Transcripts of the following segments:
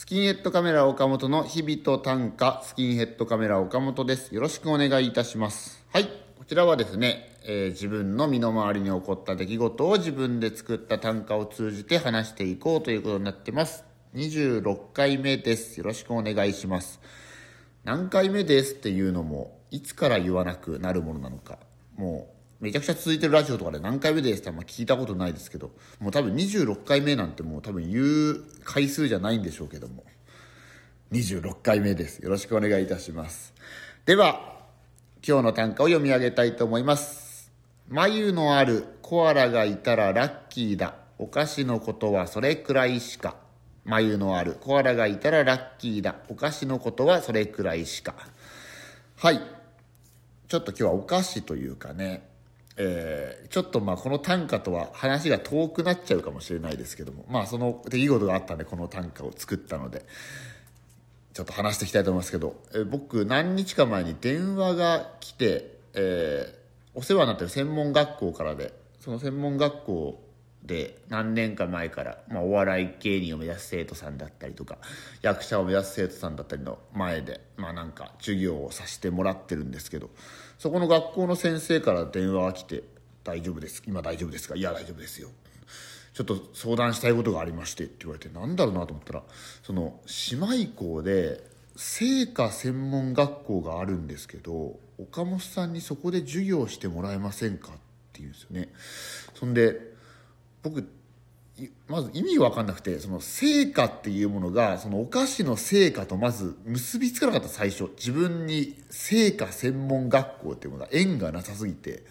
スキンヘッドカメラ岡本の日々と短歌、スキンヘッドカメラ岡本です。よろしくお願いいたします。はい。こちらはですね、えー自分の身の回りに起こった出来事を自分で作った短歌を通じて話していこうということになってます。26回目です。よろしくお願いします。何回目ですっていうのも、いつから言わなくなるものなのか。もう、めちゃくちゃ続いてるラジオとかで何回目ですってあんま聞いたことないですけど、もう多分26回目なんてもう多分言う回数じゃないんでしょうけども。26回目です。よろしくお願いいたします。では、今日の短歌を読み上げたいと思います。眉のあるコアラがいたらラッキーだ。お菓子のことはそれくらいしか。眉のあるコアラがいたらラッキーだ。お菓子のことはそれくらいしか。はい。ちょっと今日はお菓子というかね、えーちょっとまあこの短歌とは話が遠くなっちゃうかもしれないですけども、まあその出来事があったんでこの短歌を作ったので、ちょっと話していきたいと思いますけど、えー僕何日か前に電話が来て、えーお世話になってる専門学校からで、その専門学校で何年か前から、まあ、お笑い芸人を目指す生徒さんだったりとか、役者を目指す生徒さんだったりの前で、まあなんか授業をさせてもらってるんですけど、そこの学校の先生から電話が来て、大丈夫です。今大丈夫ですか？いや大丈夫ですよ。ちょっと相談したいことがありましてって言われてなんだろうなと思ったらその姉妹校で製菓専門学校があるんですけど岡本さんにそこで授業してもらえませんか？って言うんですよねそんで僕まず意味わかんなくてその成果っていうものがそのお菓子の成果とまず結びつかなかった最初。自分に成果専門学校っていうものが縁がなさすぎて。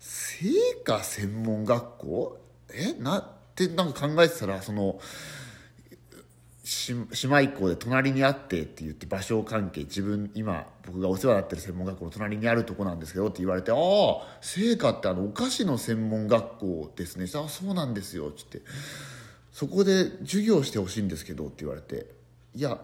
成果専門学校？え？なってなんか考えてたらその姉妹校で隣にあってって言って場所関係自分今僕がお世話になってる専門学校の隣にあるとこなんですけどって言われて「ああ成果ってあのお菓子の専門学校ですね」あそうなんですよ」っつって「そこで授業してほしいんですけど」って言われて。いや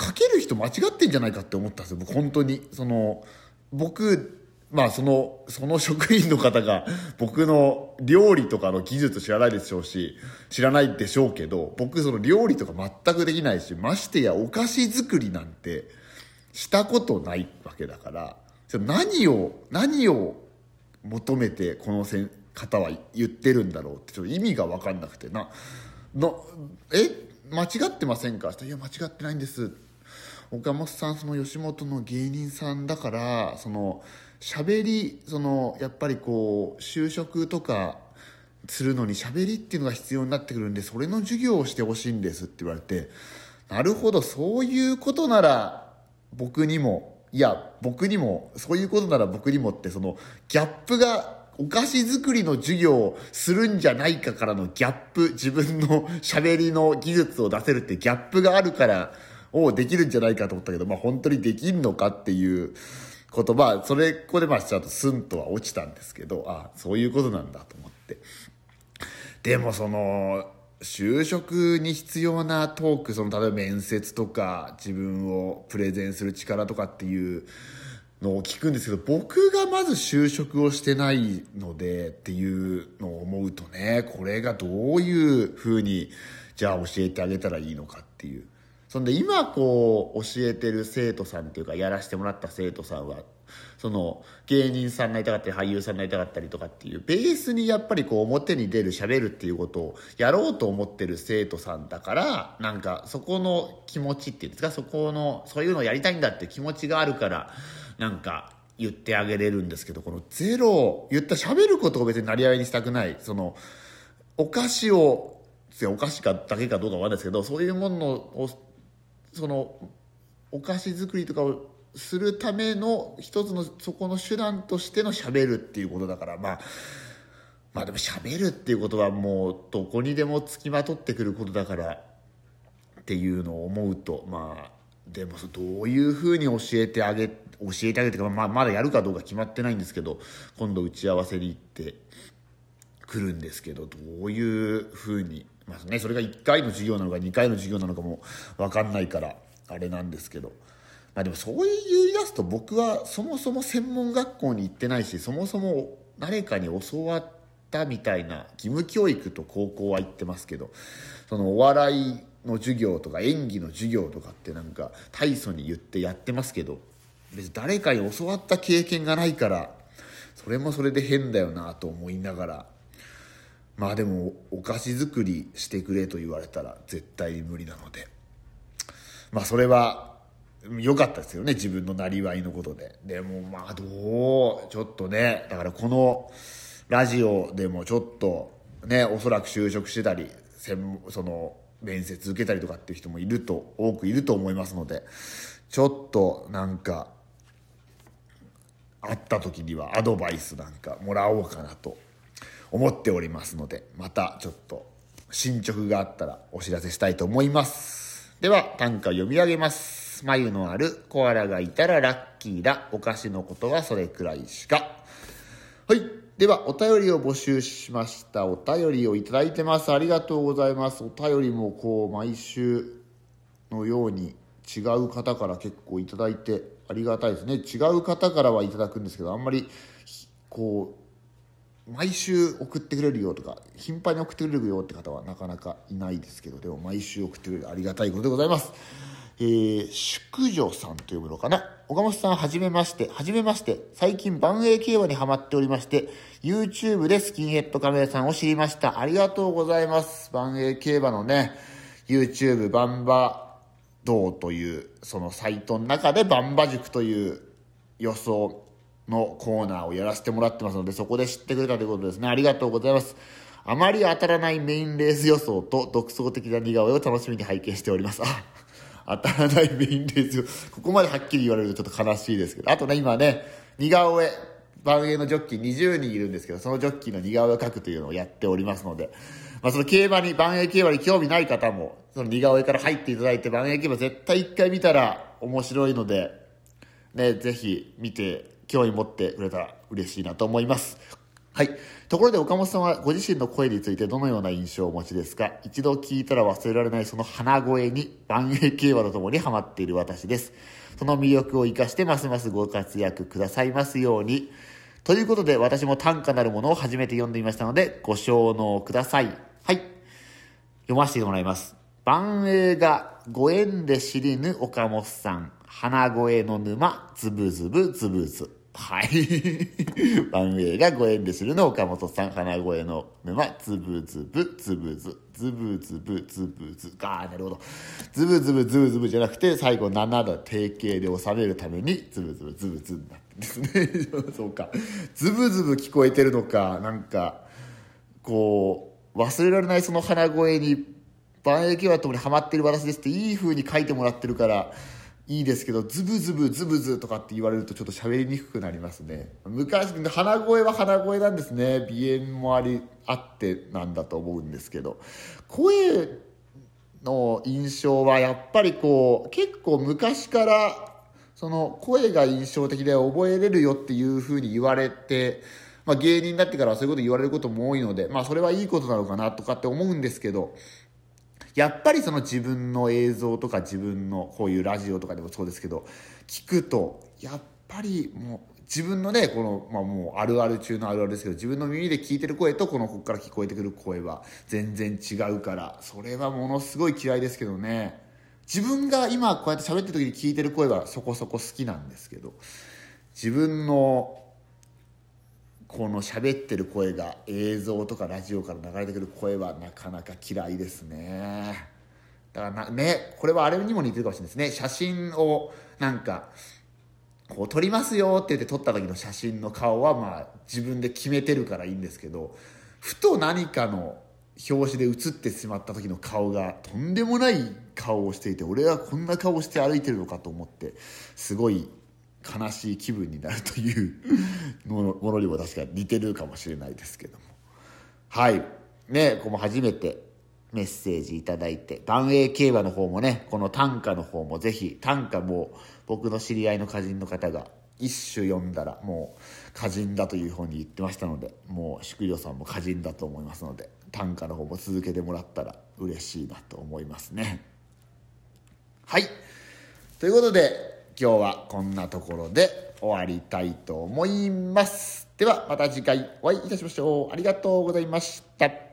書ける人間違ってんじゃないかって思ったんですよ。僕本当に。その僕まあそのその職員の方が僕の料理とかの技術知らないでしょうし知らないでしょうけど僕その料理とか全くできないしましてやお菓子作りなんてしたことないわけだから何を何を求めてこの方は言ってるんだろうってちょっと意味が分かんなくてなのえ間違ってませんか？いや間違ってないんです。岡本さんその吉本の芸人さんだからその喋りそのやっぱりこう就職とかするのに喋りっていうのが必要になってくるんでそれの授業をしてほしいんですって言われてなるほどそういうことなら僕にもいや僕にもそういうことなら僕にもってそのギャップがお菓子作りの授業をするんじゃないかからのギャップ自分の喋りの技術を出せるってギャップがあるからをできるんじゃないかと思ったけど、まあ本当にできんのかっていう言葉、それここでまあちゃんとスンとは落ちたんですけど、あそういうことなんだと思って。でもその、就職に必要なトーク、その例えば面接とか自分をプレゼンする力とかっていうのを聞くんですけど、僕がまず就職をしてないのでっていうのを思うとね、これがどういうふうに、じゃあ教えてあげたらいいのかっていう。そんで今こう教えてる生徒さんっていうかやらせてもらった生徒さんはその芸人さんになりたかったり俳優さんになりたかったりとかっていうベースにやっぱりこう表に出る喋るっていうことをやろうと思ってる生徒さんだからなんかそこの気持ちっていうんですかそこのそういうのをやりたいんだって気持ちがあるからなんか言ってあげれるんですけどこのゼロ言った喋ることを別になりわいにしたくない。そのお菓子をお菓子かだけかどうかわかんないですけどそういうものをそのお菓子作りとかをするための一つのそこの手段としての喋るっていうことだからまあまあでも喋るっていうことはもうどこにでもつきまとってくることだからっていうのを思うとまあでもどういうふうに教えてあげ教えてあげて、まあ、まだやるかどうか決まってないんですけど今度打ち合わせに行って来るんですけどどういうふうに、まあね、それが1回の授業なのか2回の授業なのかも分かんないからあれなんですけど、まあ、でもそう言い出すと僕はそもそも専門学校に行ってないしそもそも誰かに教わったみたいな義務教育と高校は行ってますけどそのお笑いの授業とか演技の授業とかってなんか大層に言ってやってますけど別に誰かに教わった経験がないからそれもそれで変だよなと思いながらまあでもお菓子作りしてくれと言われたら絶対に無理なので。まあそれは良かったですよね自分のなりわいのことで。でもまあどうちょっとねだからこのラジオでもちょっとねおそらく就職してたり専その面接受けたりとかっていう人もいると多くいると思いますのでちょっとなんか会った時にはアドバイスなんかもらおうかなと思っておりますのでまたちょっと進捗があったらお知らせしたいと思います。では短歌読み上げます。眉のあるコアラがいたらラッキーだ。お菓子のことはそれくらいしか。はい。ではお便りを募集しました。お便りをいただいてます。ありがとうございます。お便りもこう毎週のように違う方から結構いただいてありがたいですね。違う方からはいただくんですけどあんまりこう毎週送ってくれるよとか頻繁に送ってくれるよって方はなかなかいないですけどでも毎週送ってくれるありがたいことでございます。えー、宿女さんと読むのかな？岡本さんはじめまして。はじめまして。最近万栄競馬にハマっておりまして YouTube でスキンヘッドカメラさんを知りました。ありがとうございます。万栄競馬のね YouTube バンバ道というそのサイトの中でバンバ塾という予想のコーナーをやらせてもらってますのでそこで知ってくれたということですね。ありがとうございます。あまり当たらないメインレース予想と独創的な似顔絵を楽しみに拝見しております。あ当たらないメインレース予想ここまではっきり言われるとちょっと悲しいですけどあとね今ね似顔絵万栄のジョッキー20人いるんですけどそのジョッキーの似顔絵を描くというのをやっておりますのでまあ、その競馬に、万栄競馬に興味ない方も、その似顔絵から入っていただいて、万栄競馬絶対一回見たら面白いので、ね、ぜひ見て、興味持ってくれたら嬉しいなと思います。はい。ところで岡本さんはご自身の声についてどのような印象をお持ちですか？一度聞いたら忘れられないその鼻声に万栄競馬とともにハマっている私です。その魅力を生かしてますますご活躍くださいますように。ということで私も短歌なるものを初めて読んでみましたのでご承納ください。はい。読ませてもらいます。万栄がご縁で知りぬ岡本さん。花声の沼、ズブズブズブズ。はい。万栄がご縁で知るの岡本さん。花声の沼、ズブズブズブズ。ズブズブズブズ。ああ、なるほど。ズブズブズブズブじゃなくて、最後7度定型で収めるために、ズブズブズブズになってですね。そうか。ズブズブ聞こえてるのか、なんか、こう、忘れられないその鼻声に万栄競馬ともにハマってる私ですっていい風に書いてもらってるからいいですけどズブズブズブズとかって言われるとちょっと喋りにくくなりますね。昔鼻声は鼻声なんですね。鼻炎もありあってなんだと思うんですけど。声の印象はやっぱりこう結構昔からその声が印象的で覚えれるよっていう風に言われてまあ、芸人になってからはそういうこと言われることも多いので、まあ、それはいいことなのかなとかって思うんですけど、やっぱりその自分の映像とか自分のこういうラジオとかでもそうですけど、聞くと、やっぱりもう自分のね、この、まあもうあるある中のあるあるですけど、自分の耳で聞いてる声とこのここから聞こえてくる声は全然違うから、それはものすごい嫌いですけどね。自分が今こうやって喋ってる時に聞いてる声はそこそこ好きなんですけど、自分のこの喋ってる声が映像とかラジオから流れてくる声はなかなか嫌いですね。だからなねこれはあれにも似てるかもしれないですね。写真をなんかこう撮りますよって言って撮った時の写真の顔はまあ自分で決めてるからいいんですけどふと何かの表紙で写ってしまった時の顔がとんでもない顔をしていて俺はこんな顔をして歩いてるのかと思ってすごい悲しい気分になるというものにも確かに似てるかもしれないですけども。はい。ねここも初めてメッセージ頂いて万栄競馬の方もねこの短歌の方もぜひ短歌も僕の知り合いの歌人の方が一首読んだらもう歌人だというふうに言ってましたのでもう宿女さんも歌人だと思いますので短歌の方も続けてもらったら嬉しいなと思いますね。はい。ということで今日はこんなところで終わりたいと思います。ではまた次回お会いいたしましょう。ありがとうございました。